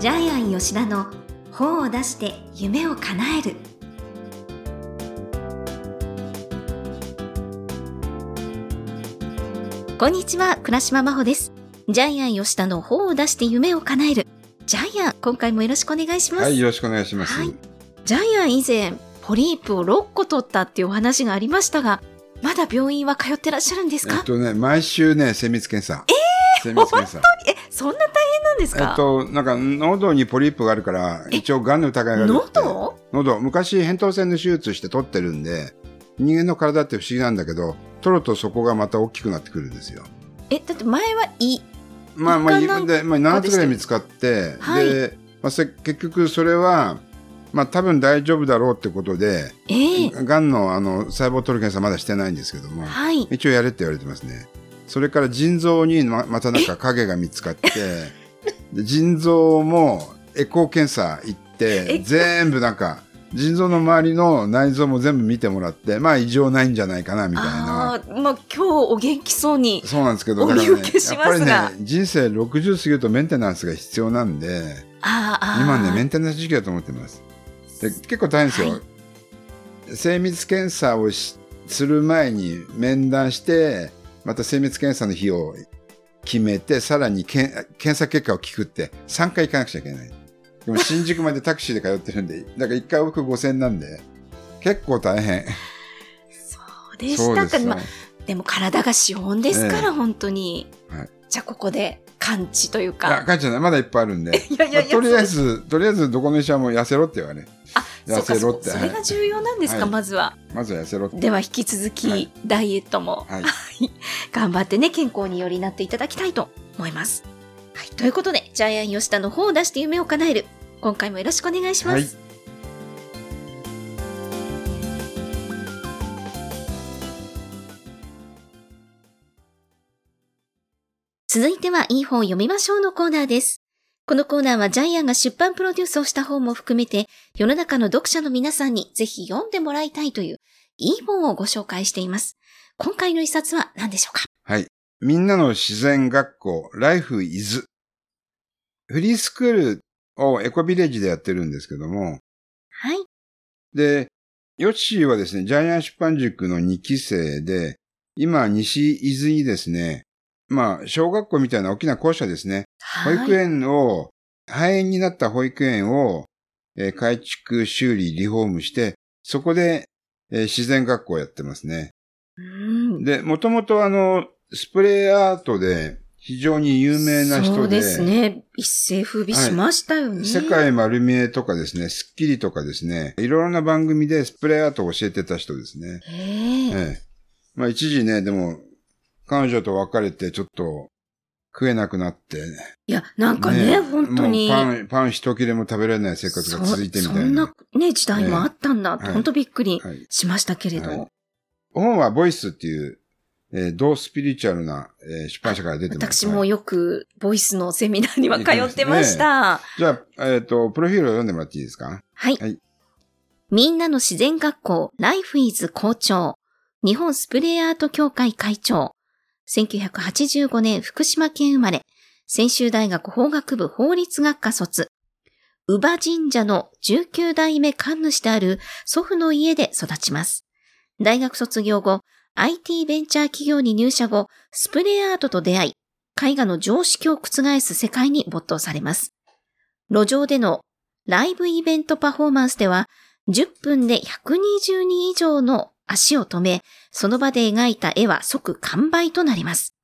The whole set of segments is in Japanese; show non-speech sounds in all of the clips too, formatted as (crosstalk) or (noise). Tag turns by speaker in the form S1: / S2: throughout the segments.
S1: ジャイアン吉田の本を出して夢を叶える。こんにちは倉島真帆です。ジャイアン吉田の本を出して夢を叶える。ジャイアン今回もよろしくお願いします。
S2: はい、よろしくお願いします。
S1: はい。ジャイアン以前ポリープを6個取ったっていうお話がありましたがまだ病院は通ってらっしゃるんですか、
S2: えっとね、毎週ね、精密検査。え精密検査。
S1: えそんな大変なんです
S2: え
S1: か
S2: っと、なんか、喉にポリープがあるから、一応、癌の疑いがある。
S1: 喉？
S2: 喉。昔、扁桃腺の手術して取ってるんで、人間の体って不思議なんだけど、取るとそこがまた大きくなってくるんですよ。
S1: えだって前は胃？
S2: まあまあ、で、まあ、7つぐらい見つかって、
S1: はい。
S2: で、まあ、せ結局それは、まあ多分大丈夫だろうってことで、
S1: ええ。
S2: がんのあの細胞を取る検査まだしてないんですけども、
S1: はい。
S2: 一応やれって言われてますね。それから腎臓にままたなんか影が見つかって、で腎臓もエコー検査行って、全部なんか、腎臓の周りの内臓も全部見てもらって、まあ異常ないんじゃないかなみたいな。
S1: ああまあ今日お元気そうに
S2: そうなんですけど、
S1: お
S2: だからね、やっぱりね、人生60過ぎるとメンテナンスが必要なんで、今ね、メンテナンス時期だと思ってます。で結構大変ですよ。
S1: はい
S2: 精密検査をしする前に面談して、また精密検査の日を決めて、さらに検査結果を聞くって、3回行かなくちゃいけない。でも新宿までタクシーで通ってるんで、だから1回往復5000なんで、結構大変。
S1: そうでしたかまあでも体が資本ですから、
S2: ええ
S1: 本当に、
S2: はい
S1: じゃあここで完治という
S2: あ、
S1: か
S2: 帰っちゃない。まだいっぱいあるんで。(laughs)
S1: いやいやいや
S2: まあとりあえず、とりあえずどこの医者も痩せろって言われ。痩せろって
S1: そそれが重要なんですか、
S2: はい
S1: まずは
S2: まずは痩せろって。
S1: では引き続き、
S2: はい
S1: ダイエットも (laughs)
S2: はい。
S1: 頑張ってね、健康によりなっていただきたいと思います。はい。ということで、ジャイアン吉田の方を出して夢を叶える。今回もよろしくお願いします。
S2: はい
S1: 続いては、いい本を読みましょうのコーナーです。このコーナーはジャイアンが出版プロデュースをした本も含めて、世の中の読者の皆さんにぜひ読んでもらいたいという、いい本をご紹介しています。今回の一冊は何でしょうか？
S2: はい。みんなの自然学校、Life is。フリースクールをエコビレッジでやってるんですけども、
S1: はい。
S2: で、ヨッシーはですね、ジャイアン出版塾の2期生で、今、西伊豆にですね、まあ、小学校みたいな大きな校舎ですね。保育
S1: 園。
S2: 園を、廃園になった保育園を、えー改築、修理、リフォームして、そこで、えー自然学校をやってますね。
S1: うん
S2: で、もともとあの、スプレーアートで非常に有名な人で、
S1: そうですね。一世風靡しましたよね。
S2: 世界丸見えとかですね、スッキリとかですね、いろいろな番組でスプレーアートを教えてた人ですね。
S1: え
S2: え。まあ一時ね、でも、彼女と別れてちょっと食えなくなって、
S1: いや、なんかね、本当に。
S2: パン、パン一切れも食べられない生活が続いてみたいな。
S1: そそんなね、時代もあったんだって、
S2: はい
S1: 本当びっくり
S2: はい。
S1: しましたけれど。
S2: はい本はボイスっていう、えー同スピリチュアルな、えー出版社から出てます。
S1: 私もよく、ボイスのセミナーには通ってました。
S2: じゃあ、えっ、と、プロフィールを読んでもらっていいですか？
S1: はい。
S2: はい
S1: みんなの自然学校、Life is 校長。日本スプレーアート協会会長。1985年福島県生まれ。専修大学法学部法律学科卒。宇場神社の19代目神主である祖父の家で育ちます。大学卒業後、IT ベンチャー企業に入社後、スプレーアートと出会い、絵画の常識を覆す世界に没頭されます。路上でのライブイベントパフォーマンスでは、10分で120人以上の足を止め、その場で描いた絵は即完売となります。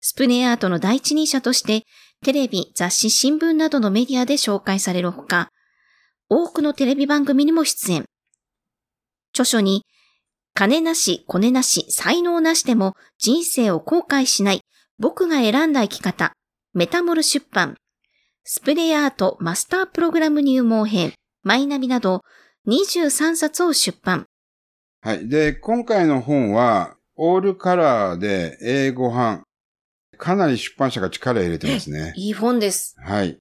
S1: スプレーアートの第一人者として、テレビ、雑誌、新聞などのメディアで紹介されるほか、多くのテレビ番組にも出演。著書に、金なし、コネなし、才能なしでも人生を後悔しない、僕が選んだ生き方、メタモル出版、スプレーアートマスタープログラム入門編、マイナビなど23冊を出版。
S2: はい。で、今回の本は、オールカラーで英語版。かなり出版社が力入れてますね。
S1: いい本です。
S2: はい。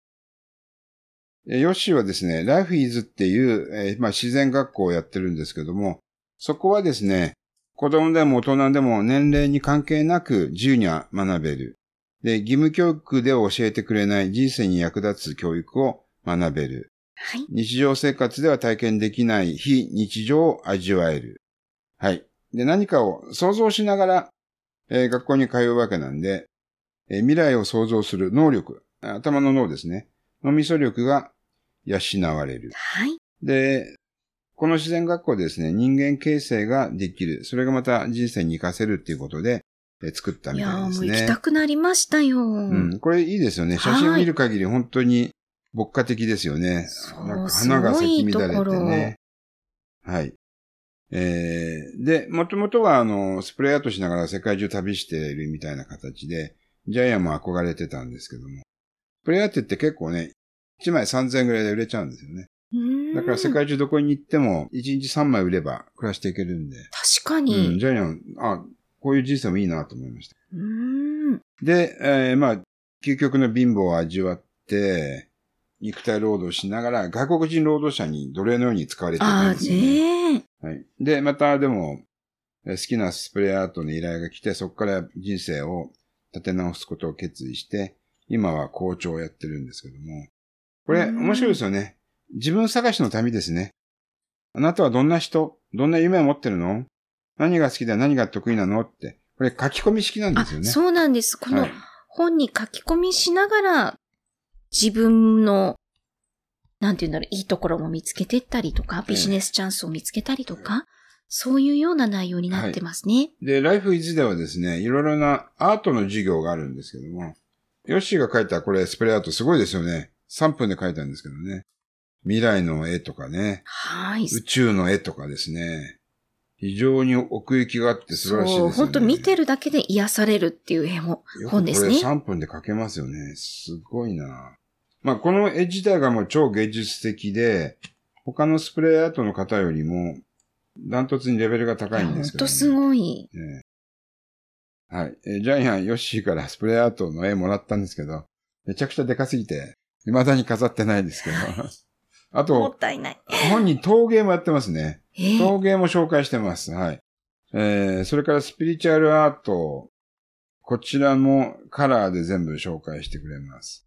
S2: えヨッシーはですね、ライフイズっていう、えーまあ、自然学校をやってるんですけども、そこはですね、子供でも大人でも年齢に関係なく自由に学べる。で、義務教育で教えてくれない人生に役立つ教育を学べる。
S1: はい。
S2: 日常生活では体験できない非日常を味わえる。はい。で、何かを想像しながら、えー学校に通うわけなんで、えー未来を想像する能力、あ頭の脳ですね。脳みそ力が養われる。
S1: はい。
S2: で、この自然学校でですね、人間形成ができる。それがまた人生に活かせるっていうことで、えー作ったみたいですね。
S1: う行きたくなりましたよ。
S2: うん、これいいですよね。写真を見る限り本当に牧歌的ですよね。
S1: そう
S2: なんか花が咲き乱れてね。はい。えー、で、もともとはあの、スプレーアートしながら世界中旅しているみたいな形で、ジャイアンも憧れてたんですけども。スプレーアートって結構ね、1枚3000円ぐらいで売れちゃうんですよね。だから世界中どこに行っても、1日3枚売れば暮らしていけるんで。
S1: 確か
S2: うん、
S1: に。
S2: ジャイアン、あ、こういう人生もいいなと思いました。で、えーまあ、究極の貧乏を味わって、肉体労働しながら、外国人労働者に奴隷のように使われていた
S1: ああ
S2: んですよね。
S1: ねえ。
S2: はい。で、またでも、えー好きなスプレーアートの依頼が来て、そこから人生を立て直すことを決意して、今は校長をやってるんですけども。これ、
S1: うん
S2: 面白いですよね。自分探しの旅ですね。あなたはどんな人？どんな夢を持ってるの？何が好きで何が得意なの？って。これ書き込み式なんで
S1: あ
S2: すよ、ね。
S1: そうなんです。この
S2: はい
S1: 本に書き込みしながら、自分の、なんていうんだろう、いいところも見つけてったりとか、ビジネスチャンスを見つけたりとか、そういうような内容になってますね。
S2: で、Life is ではですね、いろいろなアートの授業があるんですけども、ヨッシーが描いたこれスプレーアートすごいですよね。3分で描いたんですけどね。未来の絵とかね、
S1: はい。
S2: 宇宙の絵とかですね。非常に奥行きがあって素晴らしいですよね。
S1: 本当見てるだけで癒されるっていう絵も本ですね
S2: これ。3分で描けますよね。すごいな。まあ、この絵自体がもう超芸術的で、他のスプレーアートの方よりも、ダントツにレベルが高いんですけど、
S1: 本当すごい。
S2: ええはい。えージャイアン、ヨッシーからスプレーアートの絵もらったんですけど、めちゃくちゃでかすぎて、未だに飾ってないですけど。(laughs) あ
S1: も
S2: と
S1: っ、たいない。
S2: 本に陶芸もやってますね。
S1: えー
S2: 陶芸も紹介してます。はい。えー、それからスピリチュアルアート、こちらもカラーで全部紹介してくれます。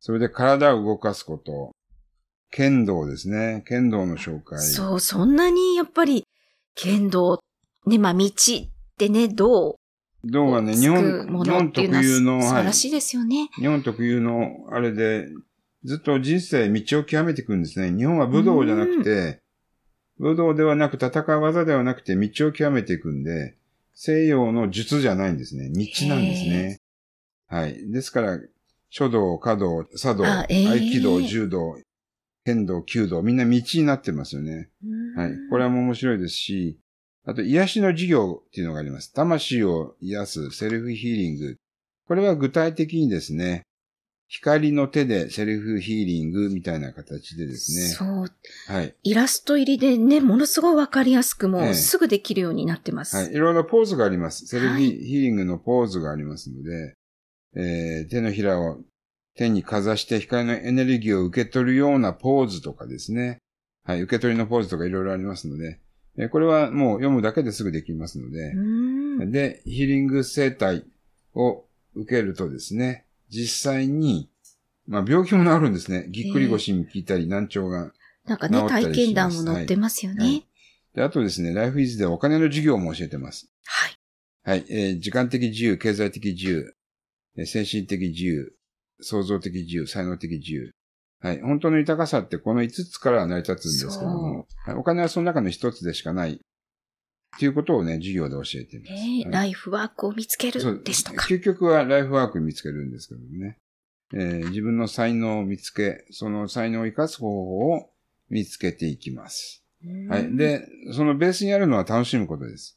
S2: それで体を動かすこと、剣道ですね。剣道の紹介。
S1: そう、そんなにやっぱり、剣道、ね、まあ道ってね、どう、
S2: 道はね、日本、
S1: も
S2: 日本特有の、はい
S1: 素晴らしいですよね。
S2: 日本特有のあれで、ずっと人生道を極めていくんですね。日本は武道じゃなくて、武道ではなく戦う技ではなくて道を極めていくんで、西洋の術じゃないんですね。道なんですね。はい。ですから、書道、華道、茶道、
S1: あえー
S2: 合気道、柔道、剣道、弓道、みんな道になってますよね。はい。これはもう面白いですし、あと、癒しの授業っていうのがあります。魂を癒すセルフヒーリング。これは具体的にですね、光の手でセルフヒーリングみたいな形でですね。
S1: そう、
S2: はい。
S1: イラスト入りでね、ものすごいわかりやすくも
S2: ええ
S1: うすぐできるようになってます。
S2: はい。いろいろポーズがあります。セルフヒ
S1: はい
S2: ーリングのポーズがありますので、えー手のひらを手にかざして光のエネルギーを受け取るようなポーズとかですね。はい。受け取りのポーズとかいろいろありますので、えーこれはもう読むだけですぐできますので、で、ヒーリング生態を受けるとですね、実際に、まあ病気も治るんですね。ぎっくり腰に効いたり、難聴が。
S1: なんかね、体験談も載ってますよね。
S2: はいで、あとですね、ライフイズではお金の授業も教えてます。
S1: はい。
S2: はい。えー時間的自由、経済的自由、えー精神的自由、創造的自由、才能的自由。はい。本当の豊かさってこの5つから成り立つんですけども、はい、お金はその中の1つでしかない。っていうことをね、授業で教えています。
S1: ね
S2: はい
S1: ライフワークを見つけるですとか？
S2: 究極はライフワーク見つけるんですけどもね。えー自分の才能を見つけ、その才能を生かす方法を見つけていきます。はい。で、そのベースにあるのは楽しむことです。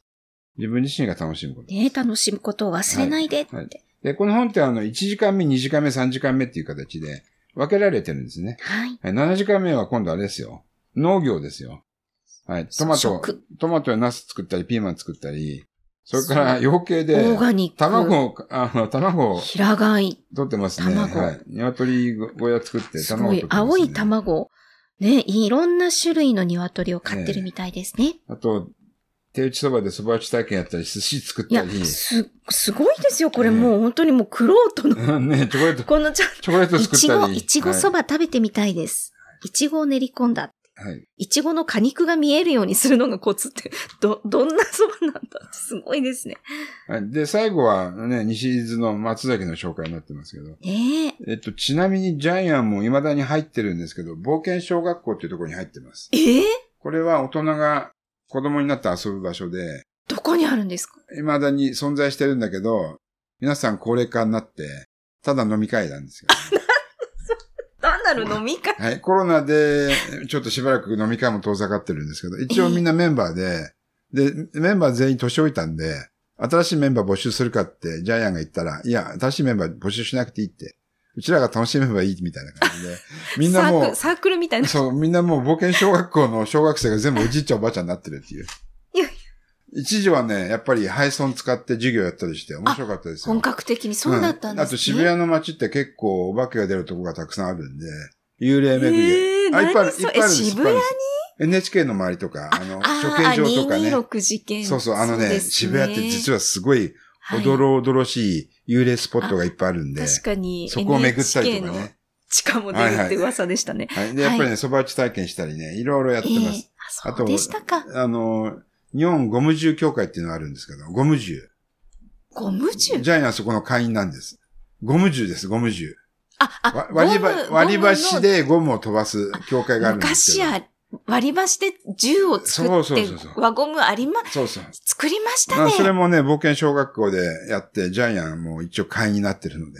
S2: 自分自身が楽しむこと。
S1: ね、楽しむことを忘れないでって。
S2: は
S1: はいい。
S2: で、この本ってあの、1時間目、2時間目、3時間目っていう形で分けられてるんですね。はい、7時間目は今度あれですよ。農業ですよ。はい。トマト
S1: 食、
S2: トマトやナス作ったり、ピーマン作ったり、それから養鶏で、
S1: オーガニック。
S2: 卵を、あの、卵を
S1: 平飼い。
S2: 取ってますね。
S1: 卵
S2: はい。鶏小屋作って卵を取って、ます、ね。
S1: 青い卵。ね、いろんな種類の鶏を飼ってるみたいですね。
S2: あと、手打ちそばでそば打ち体験やったり、寿司作っ
S1: いや
S2: たり、、
S1: す、すごいですよ。これ
S2: ね
S1: もう本当にもうクロートの、(laughs)
S2: ね、チョコレート、
S1: この
S2: チョコレート
S1: いちご、
S2: 作ったり。
S1: いちごそば食べてみたいです。いちごを練り込んだ。
S2: はい。はい。
S1: いちごの果肉が見えるようにするのがコツって、(laughs) ど、どんなそばなんだってすごいですね。
S2: はいで、最後はね、西伊豆の松崎の紹介になってますけど、
S1: ええ
S2: えっと、ちなみにジャイアンも未だに入ってるんですけど、冒険小学校っていうところに入ってます。
S1: ええ
S2: これは大人が子供になって遊ぶ場所で、
S1: どこにあるんですか？
S2: 未だに存在してるんだけど、皆さん高齢化になって、ただ飲み会なんですよ。
S1: 単 (laughs) なる飲み会。
S2: はい。コロナで、ちょっとしばらく飲み会も遠ざかってるんですけど、一応みんなメンバーで、で、メンバー全員年老いたんで、新しいメンバー募集するかってジャイアンが言ったら、いや、新しいメンバー募集しなくていいって。うちらが楽しめばいいみたいな感じで。みんなも
S1: サークル、サークルみたいうな。
S2: そう、みんなもう冒険小学校の小学生が全部おじいちゃんおばあちゃんになってるっていう。
S1: いや
S2: 一時はね、やっぱり配送使って授業やったりして面白かったですよ。
S1: 本格的にそうだったんですね。
S2: あと渋谷の街って結構お化けが出るとこがたくさんあるんで、幽霊巡り。
S1: えー
S2: あ、いっぱいある、いっぱいあるんです。
S1: え渋谷に
S2: ？NHK の周りとか、あの、
S1: あ
S2: 処刑場とかね。
S1: 226事件。
S2: そうそう、あのね渋谷って実はすごいおどろおどろしい幽霊スポットがいっぱいあるんで、
S1: 確かに、
S2: そこを巡ったりとかね。
S1: 地下も出るって噂でしたね。
S2: はい。で、やっぱりね、蕎麦打ち体験したりね、いろいろやってます。
S1: ええあ、そうでしたか。
S2: あの、日本ゴム銃協会っていうのがあるんですけど、ゴム銃。
S1: ゴム銃
S2: ジャイアンはそこの会員なんです。ゴム銃です、ゴム銃。
S1: あ、あ
S2: わ、割りば割り箸でゴムを飛ばす協会があるんですけど。
S1: 昔あ、割り箸で銃を作って
S2: そうそうそう、
S1: 輪ゴムありま、
S2: そうそう。
S1: 作りました
S2: まあ、
S1: ね。
S2: それもね、冒険小学校でやって、ジャイアンも一応会員になってるので。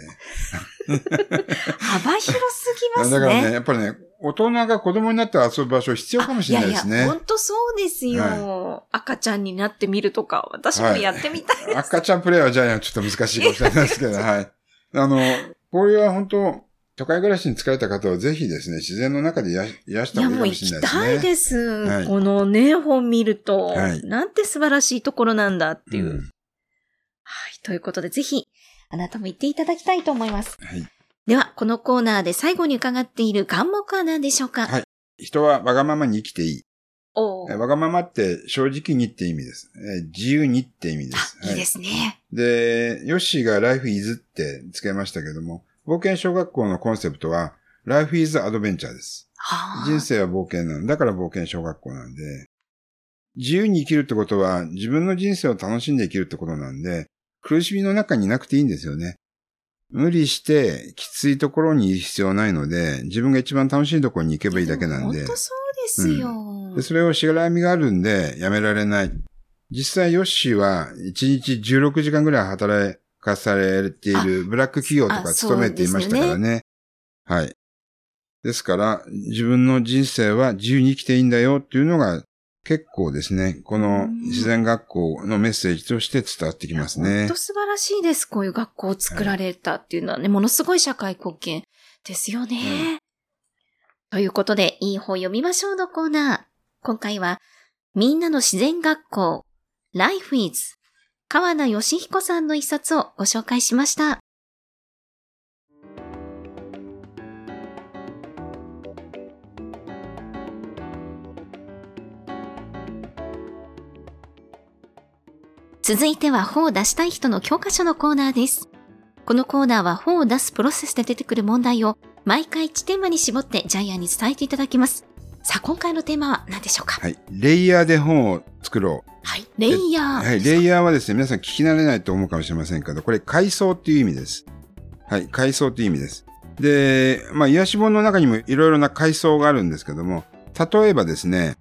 S1: 幅広すぎますね。
S2: だからね、やっぱりね、大人が子供になって遊ぶ場所必要かもしれないですね。
S1: いやいや、本当そうですよ、
S2: は
S1: 赤ちゃんになってみるとか、私もやってみたいです。
S2: 赤ちゃんプレイはジャイアンはちょっと難しいかもしれないですけど、はい。あの、これは本当、都会暮らしに疲れた方はぜひですね、自然の中で癒した方がいいかも
S1: もう行き
S2: しれないですね。
S1: たいです。
S2: はい
S1: このね、本見ると、
S2: はい
S1: なんて素晴らしいところなんだっていう。
S2: うん
S1: はい。ということで、ぜひ、あなたも行っていただきたいと思います。
S2: はい。
S1: では、このコーナーで最後に伺っている願目は何でしょうか？
S2: はい人はわがままに生きていい。
S1: お
S2: わがままって正直にって意味です。え自由にって意味です。
S1: あ、いいですね。
S2: で、ヨッシーが Life is って付けましたけども、冒険小学校のコンセプトは Life is Adventure です。
S1: はあ
S2: 人生は冒険なんだから冒険小学校なんで、自由に生きるってことは自分の人生を楽しんで生きるってことなんで、苦しみの中にいなくていいんですよね。無理してきついところにいる必要はないので、自分が一番楽しいところに行けばいいだけなんで
S1: 本、当そうですよ。
S2: でそれをしがらみがあるんでやめられない。実際ヨッシーは1日16時間ぐらい働かされているブラック企業と
S1: あ
S2: か勤めていましたからね。はい。ですから、自分の人生は自由に生きていいんだよっていうのが結構ですね、この自然学校のメッセージとして伝わってきますね
S1: 本当。素晴らしいです。こういう学校を作られたっていうのはね、ものすごい社会貢献ですよね。ということで、いい本読みましょうのコーナー。今回は、みんなの自然学校、Life is 川名義彦さんの一冊をご紹介しました。続いては本を出したい人の教科書のコーナーです。このコーナーは本を出すプロセスで出てくる問題を毎回1テーマに絞ってジャイアンに伝えていただきます。さあ、今回のテーマは何でしょうか？
S2: はい。レイヤーで本を作ろう。
S1: はい。レイヤー。
S2: はい、レイヤーはですね、皆さん聞き慣れないと思うかもしれませんけど、これ階層っていう意味です。はい、階層っていう意味です。で、まあ、癒し本の中にもいろいろな階層があるんですけども、例えばですね、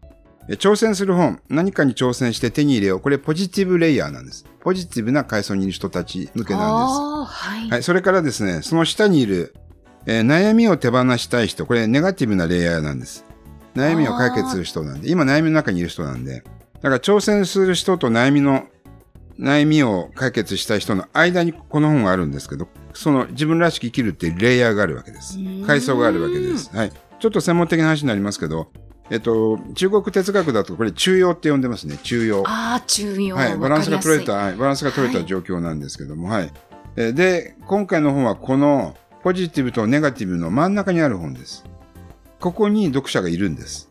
S2: え挑戦する本、何かに挑戦して手に入れよう。これポジティブレイヤーなんです。ポジティブな階層にいる人たち向けなんです。
S1: はい。
S2: はい、それからですね、その下にいる、えー悩みを手放したい人、これネガティブなレイヤーなんです。悩みを解決する人なんで、今悩みの中にいる人なんで、だから挑戦する人と悩みの、悩みを解決したい人の間にこの本があるんですけど、その自分らしく生きるっていうレイヤーがあるわけです。階層があるわけです。はい。ちょっと専門的な話になりますけど、えっと、中国哲学だとこれ中庸って呼んでますね。中庸。
S1: ああ、重要。
S2: はい、バランスが取れた、はい、バランスが取れた状況なんですけども、はい。えーで、今回の本はこのポジティブとネガティブの真ん中にある本です。ここに読者がいるんです。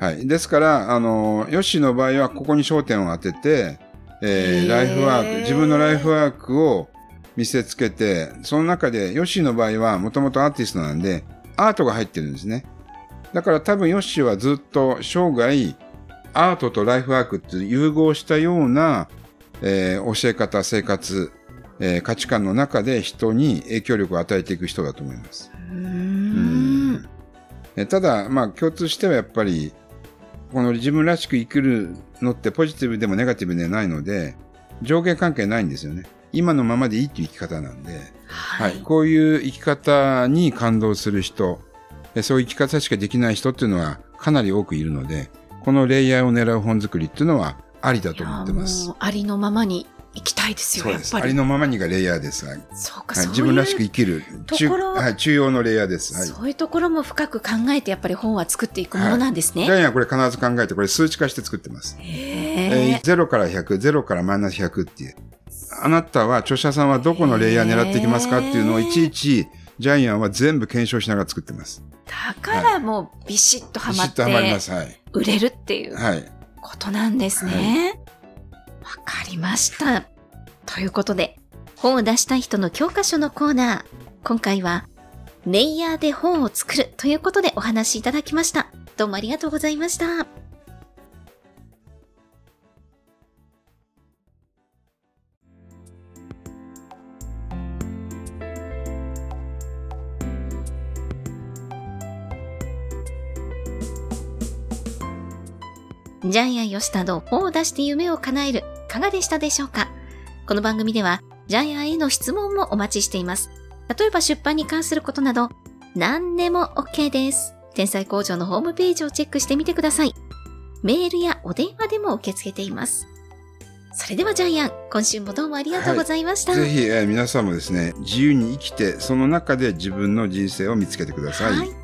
S2: はい。ですから、あの、ヨッシーの場合はここに焦点を当てて、えーライフワーク、自分のライフワークを見せつけて、その中で、ヨッシーの場合はもともとアーティストなんで、アートが入ってるんですね。だから多分ヨッシーはずっと生涯、アートとライフワークって融合したような、えー教え方、生活、えー価値観の中で人に影響力を与えていく人だと思います。
S1: うーん。
S2: えただ、まあ、共通してはやっぱり、この自分らしく生きるのってポジティブでもネガティブでないので、上下関係ないんですよね。今のままでいいっていう生き方なんで、
S1: は
S2: はい。こういう生き方に感動する人、えそういう生き方しかできない人っていうのはかなり多くいるので、このレイヤーを狙う本作りっていうのはありだと思ってます。
S1: ありのままに生きたいですよ。やっぱり。
S2: ありのままにがレイヤーです。はい。
S1: そうか、
S2: はい
S1: そう
S2: 自分らしく生きる中,、はい、中央のレイヤーです。はい。
S1: そういうところも深く考えてやっぱり本は作っていくものなんですね。
S2: ジャイアンはこれ必ず考えて、これ数値化して作ってます。
S1: へ
S2: えー
S1: え。
S2: 0から100、0からマイナス100っていう。あなたは、著者さんはどこのレイヤー狙っていきますかっていうのをいちいち、ジャイアンは全部検証しながら作ってます。
S1: だからもうビシッとはまっ
S2: ビシッとはまりま
S1: て
S2: す。はい。
S1: 売れるっていう
S2: はい。
S1: ことなんですね。わ、かりました。ということで、本を出したい人の教科書のコーナー。今回は、レイヤーで本を作るということでお話しいただきました。どうもありがとうございました。ジャイアン吉田の本を出して夢を叶える、かがでしたでしょうか？この番組では、ジャイアンへの質問もお待ちしています。例えば出版に関することなど、何でも OK です。天才工場のホームページをチェックしてみてください。メールやお電話でも受け付けています。それではジャイアン、今週もどうもありがとうございました。
S2: ぜひ、えー皆さんもですね、自由に生きて、その中で自分の人生を見つけてください。
S1: はい